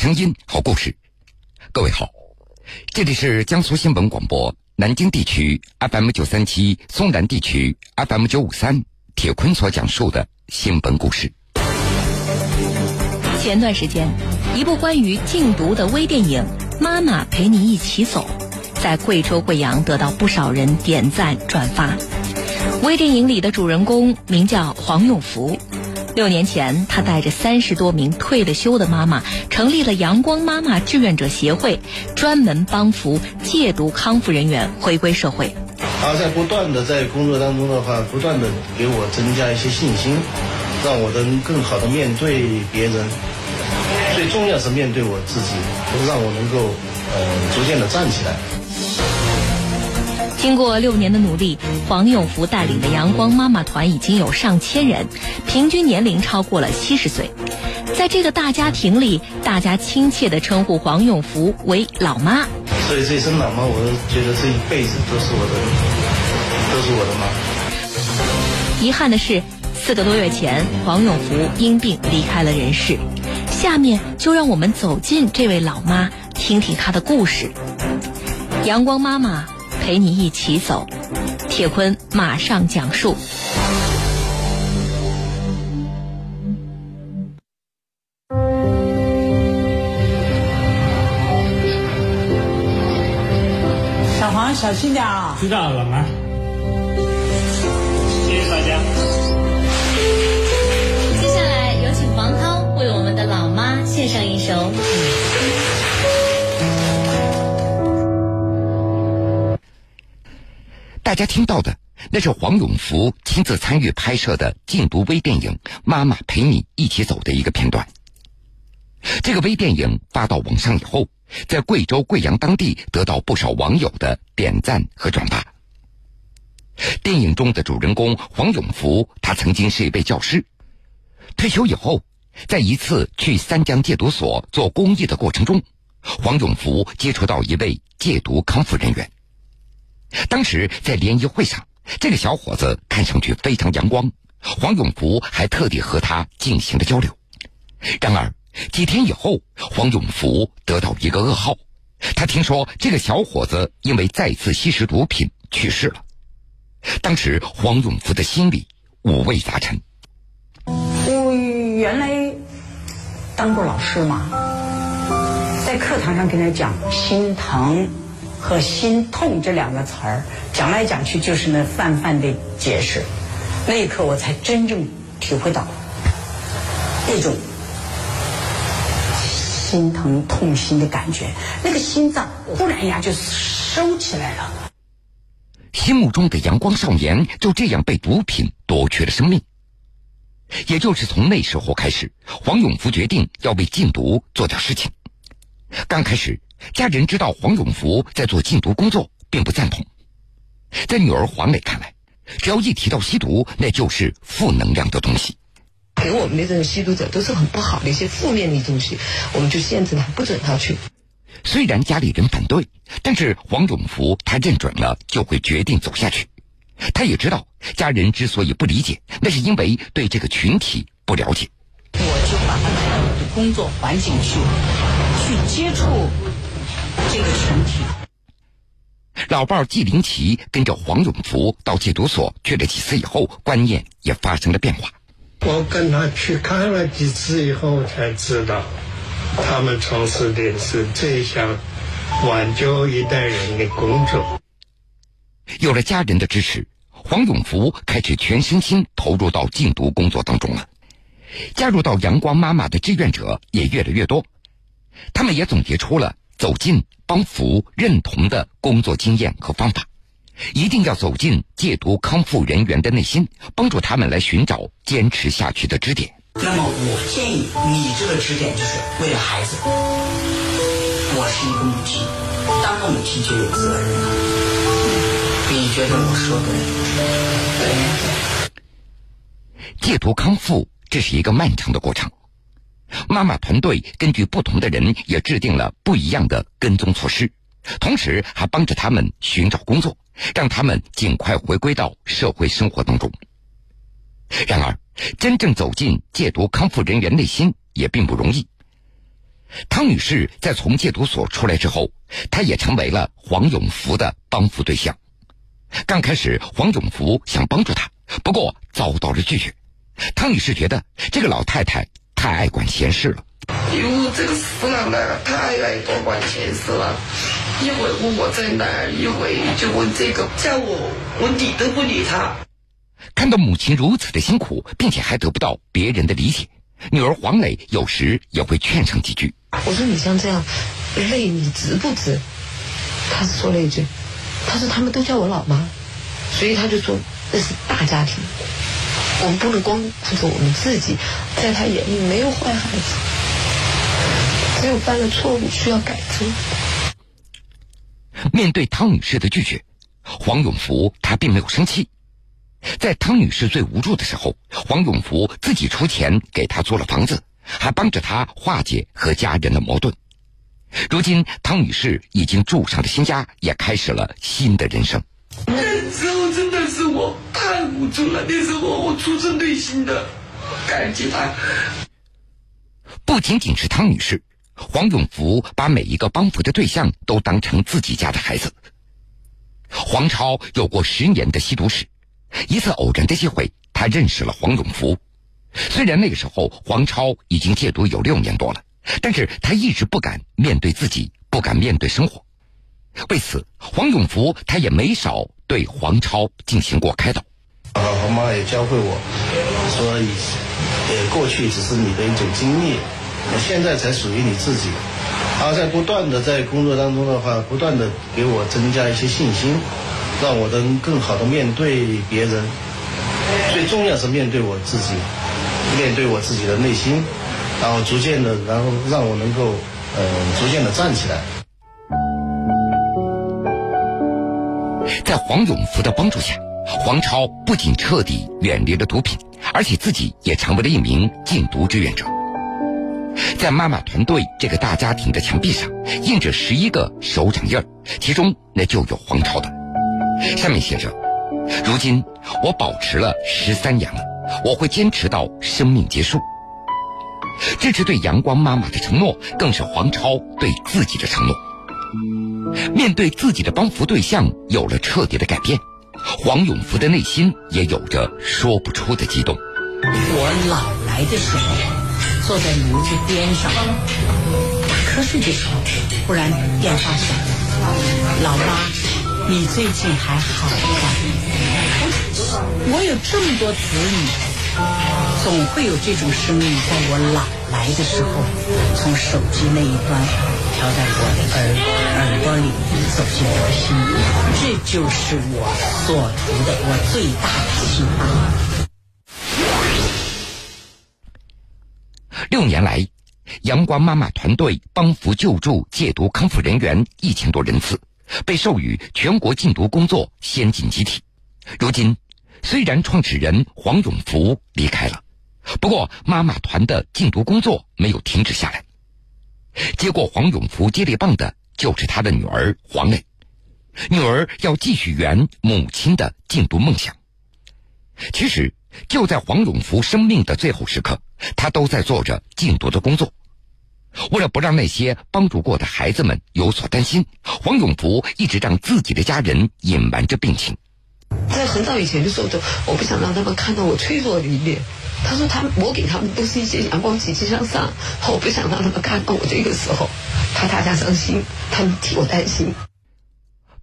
声音，好故事。各位好，这里是江苏新闻广播南京地区 FM 九三七，松南地区 FM 九五三。铁坤所讲述的新闻故事。前段时间，一部关于禁毒的微电影《妈妈陪你一起走》，在贵州贵阳得到不少人点赞转发。微电影里的主人公名叫黄永福。六年前，他带着三十多名退了休的妈妈，成立了阳光妈妈志愿者协会，专门帮扶戒毒康复人员回归社会。他在不断的在工作当中的话，不断的给我增加一些信心，让我能更好的面对别人，最重要是面对我自己，让我能够呃逐渐的站起来。经过六年的努力，黄永福带领的阳光妈妈团已经有上千人，平均年龄超过了七十岁。在这个大家庭里，大家亲切地称呼黄永福为“老妈”。所以这一声“老妈”，我都觉得这一辈子都是我的，都是我的妈。遗憾的是，四个多月前，黄永福因病离开了人世。下面就让我们走进这位老妈，听听她的故事。阳光妈妈。陪你一起走，铁坤马上讲述。小黄，小心点啊！知道了，老妈。家听到的，那是黄永福亲自参与拍摄的禁毒微电影《妈妈陪你一起走》的一个片段。这个微电影发到网上以后，在贵州贵阳当地得到不少网友的点赞和转发。电影中的主人公黄永福，他曾经是一位教师，退休以后，在一次去三江戒毒所做公益的过程中，黄永福接触到一位戒毒康复人员。当时在联谊会上，这个小伙子看上去非常阳光，黄永福还特地和他进行了交流。然而几天以后，黄永福得到一个噩耗，他听说这个小伙子因为再次吸食毒品去世了。当时黄永福的心里五味杂陈。我原来当过老师嘛，在课堂上跟他讲心疼。和心痛这两个词儿讲来讲去就是那泛泛的解释，那一刻我才真正体会到那种心疼痛心的感觉，那个心脏忽然呀就收起来了。心目中的阳光少年就这样被毒品夺去了生命。也就是从那时候开始，黄永福决定要为禁毒做点事情。刚开始。家人知道黄永福在做禁毒工作，并不赞同。在女儿黄磊看来，只要一提到吸毒，那就是负能量的东西。给我们的这种吸毒者都是很不好的一些负面的东西，我们就限制他，不准他去。虽然家里人反对，但是黄永福他认准了，就会决定走下去。他也知道，家人之所以不理解，那是因为对这个群体不了解。我就把他带到我的工作环境去，去接触。这个群体，老伴儿季林奇跟着黄永福到戒毒所去了几次以后，观念也发生了变化。我跟他去看了几次以后，才知道他们从事的是这项挽救一代人的工作。有了家人的支持，黄永福开始全身心投入到禁毒工作当中了。加入到阳光妈妈的志愿者也越来越多，他们也总结出了。走进帮扶认同的工作经验和方法，一定要走进戒毒康复人员的内心，帮助他们来寻找坚持下去的支点。那么，我建议你这个支点就是为了孩子。我是一个母亲，当个母亲就有责任了。你觉得我说的对？戒毒康复这是一个漫长的过程。妈妈团队根据不同的人也制定了不一样的跟踪措施，同时还帮着他们寻找工作，让他们尽快回归到社会生活当中。然而，真正走进戒毒康复人员内心也并不容易。汤女士在从戒毒所出来之后，她也成为了黄永福的帮扶对象。刚开始，黄永福想帮助她，不过遭到了拒绝。汤女士觉得这个老太太太爱管闲事了。哟，这个死老奶奶太爱多管闲事了，一会问我在哪儿，一会就问这个，叫我我理都不理他。看到母亲如此的辛苦，并且还得不到别人的理解，女儿黄磊有时也会劝上几句。我说你像这样累，你值不值？他说了一句，他说他们都叫我老妈，所以他就说那是大家庭，我们不能光顾着我们自己，在他眼里没有坏孩子，只有犯了错误需要改正。面对汤女士的拒绝，黄永福他并没有生气。在汤女士最无助的时候，黄永福自己出钱给她租了房子，还帮着她化解和家人的矛盾。如今，汤女士已经住上了新家，也开始了新的人生。那时候真的是我太无助了，那时候我出自内心的感激他。不仅仅是汤女士，黄永福把每一个帮扶的对象都当成自己家的孩子。黄超有过十年的吸毒史。一次偶然的机会，他认识了黄永福。虽然那个时候黄超已经戒毒有六年多了，但是他一直不敢面对自己，不敢面对生活。为此，黄永福他也没少对黄超进行过开导。我妈也教会我，说，呃，过去只是你的一种经历，现在才属于你自己。他在不断的在工作当中的话，不断的给我增加一些信心。让我能更好的面对别人，最重要是面对我自己，面对我自己的内心，然后逐渐的，然后让我能够，呃，逐渐的站起来。在黄永福的帮助下，黄超不仅彻底远离了毒品，而且自己也成为了一名禁毒志愿者。在妈妈团队这个大家庭的墙壁上，印着十一个手掌印儿，其中那就有黄超的。上面写着：“如今我保持了十三年了，我会坚持到生命结束。”这是对阳光妈妈的承诺，更是黄超对自己的承诺。面对自己的帮扶对象有了彻底的改变，黄永福的内心也有着说不出的激动。我老来的时候，坐在炉子边上打瞌睡的时候，忽然电话响了，老妈。你最近还好吗？我有这么多子女，总会有这种声音在我老来的时候，从手机那一端飘在我的耳耳朵里，走进我心里。这就是我所图的，我最大的期望。六年来，阳光妈妈团队帮扶救助戒毒康复人员一千多人次。被授予全国禁毒工作先进集体。如今，虽然创始人黄永福离开了，不过妈妈团的禁毒工作没有停止下来。接过黄永福接力棒的就是他的女儿黄磊，女儿要继续圆母亲的禁毒梦想。其实，就在黄永福生命的最后时刻，他都在做着禁毒的工作。为了不让那些帮助过的孩子们有所担心，黄永福一直让自己的家人隐瞒着病情。在很早以前的时候，就我不想让他们看到我脆弱的一面。他说他我给他们都是一些阳光、积极向上，我不想让他们看到我这个时候，怕大家伤心，他们替我担心，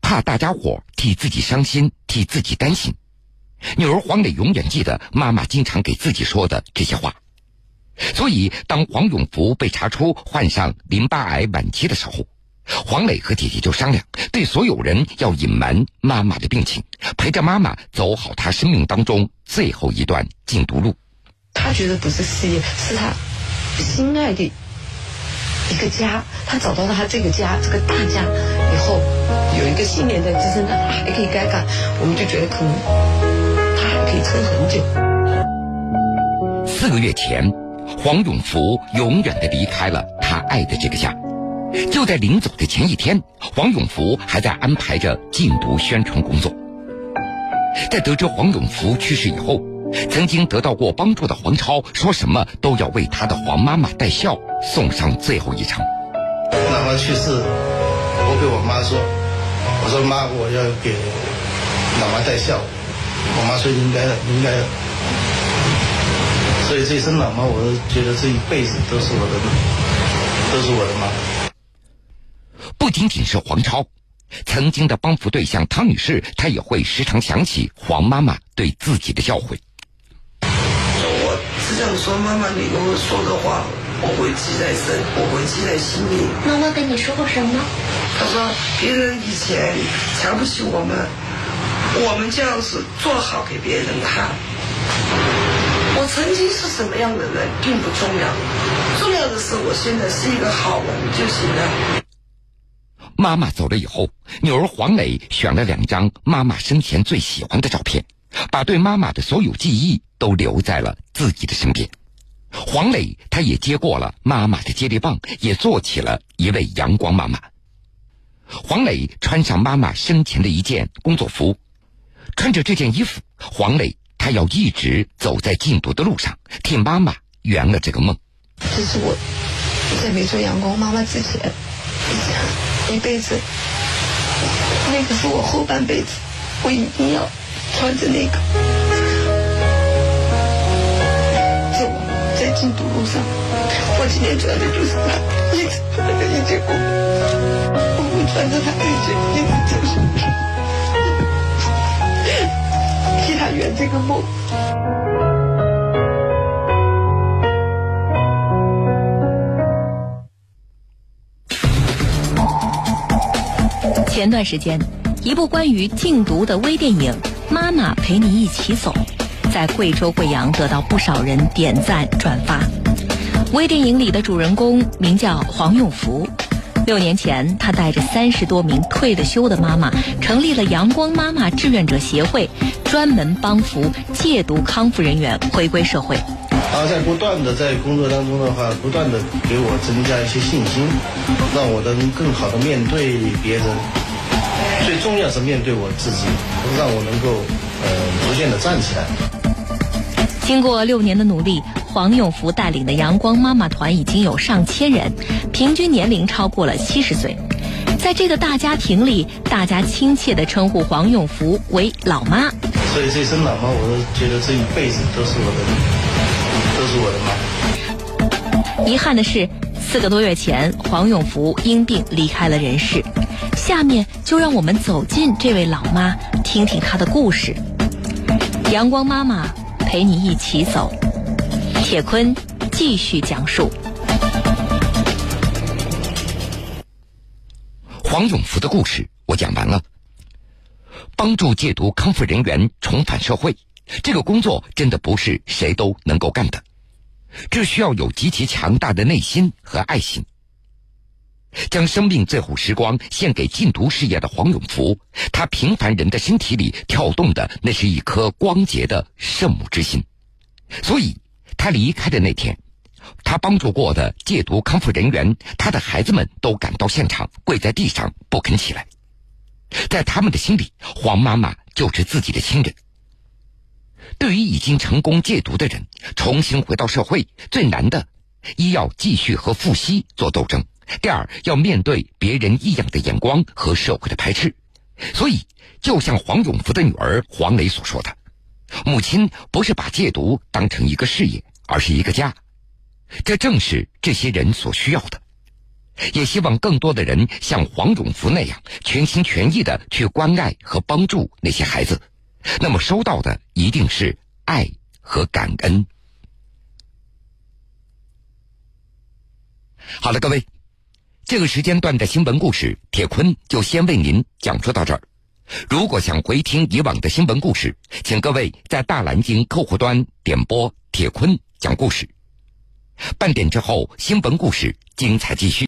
怕大家伙替自己伤心，替自己担心。女儿黄磊永远记得妈妈经常给自己说的这些话。所以，当黄永福被查出患上淋巴癌晚期的时候，黄磊和姐姐就商量，对所有人要隐瞒妈妈的病情，陪着妈妈走好她生命当中最后一段禁毒路。他觉得不是事业，是他心爱的一个家。他找到了他这个家，这个大家以后，有一个信念在支撑他，他还可以该干。我们就觉得可能他还可以撑很久。四个月前。黄永福永远的离开了他爱的这个家。就在临走的前一天，黄永福还在安排着禁毒宣传工作。在得知黄永福去世以后，曾经得到过帮助的黄超，说什么都要为他的黄妈妈带孝，送上最后一程。妈妈去世，我给我妈说：“我说妈，我要给老妈带孝。”我妈说：“应该的，应该的。”所以这一生老妈，我觉得这一辈子都是我的，都是我的妈。不仅仅是黄超，曾经的帮扶对象汤女士，她也会时常想起黄妈妈对自己的教诲。我只想说，妈妈你跟我说的话，我会记在身，我会记在心里。妈妈跟你说过什么？她说，别人以前瞧不起我们，我们这样子做好给别人看。我曾经是什么样的人并不重要，重要的是我现在是一个好人就行了。妈妈走了以后，女儿黄磊选了两张妈妈生前最喜欢的照片，把对妈妈的所有记忆都留在了自己的身边。黄磊他也接过了妈妈的接力棒，也做起了一位阳光妈妈。黄磊穿上妈妈生前的一件工作服，穿着这件衣服，黄磊。他要一直走在禁毒的路上，替妈妈圆了这个梦。这是我在没做阳光妈妈之前，一辈子，那个是我后半辈子，我一定要穿着那个，走在禁毒路上。我今天穿的就是它，一直穿着一直过，我会穿着它一直一直走。替他圆这个梦。前段时间，一部关于禁毒的微电影《妈妈陪你一起走》在贵州贵阳得到不少人点赞转发。微电影里的主人公名叫黄永福。六年前，他带着三十多名退了休的妈妈，成立了阳光妈妈志愿者协会，专门帮扶戒毒康复人员回归社会。他在不断的在工作当中的话，不断的给我增加一些信心，让我能更好的面对别人。最重要是面对我自己，让我能够呃逐渐的站起来。经过六年的努力。黄永福带领的阳光妈妈团已经有上千人，平均年龄超过了七十岁。在这个大家庭里，大家亲切地称呼黄永福为“老妈”。所以这声“老妈”，我都觉得这一辈子都是我的，都是我的妈。遗憾的是，四个多月前，黄永福因病离开了人世。下面就让我们走进这位老妈，听听她的故事。阳光妈妈陪你一起走。铁坤继续讲述黄永福的故事，我讲完了。帮助戒毒康复人员重返社会，这个工作真的不是谁都能够干的，这需要有极其强大的内心和爱心。将生命最后时光献给禁毒事业的黄永福，他平凡人的身体里跳动的，那是一颗光洁的圣母之心，所以。他离开的那天，他帮助过的戒毒康复人员，他的孩子们都赶到现场，跪在地上不肯起来。在他们的心里，黄妈妈就是自己的亲人。对于已经成功戒毒的人，重新回到社会最难的，一要继续和复吸做斗争，第二要面对别人异样的眼光和社会的排斥。所以，就像黄永福的女儿黄磊所说的。母亲不是把戒毒当成一个事业，而是一个家，这正是这些人所需要的。也希望更多的人像黄永福那样，全心全意的去关爱和帮助那些孩子，那么收到的一定是爱和感恩。好了，各位，这个时间段的新闻故事，铁坤就先为您讲述到这儿。如果想回听以往的新闻故事，请各位在大蓝鲸客户端点播铁坤讲故事。半点之后，新闻故事精彩继续。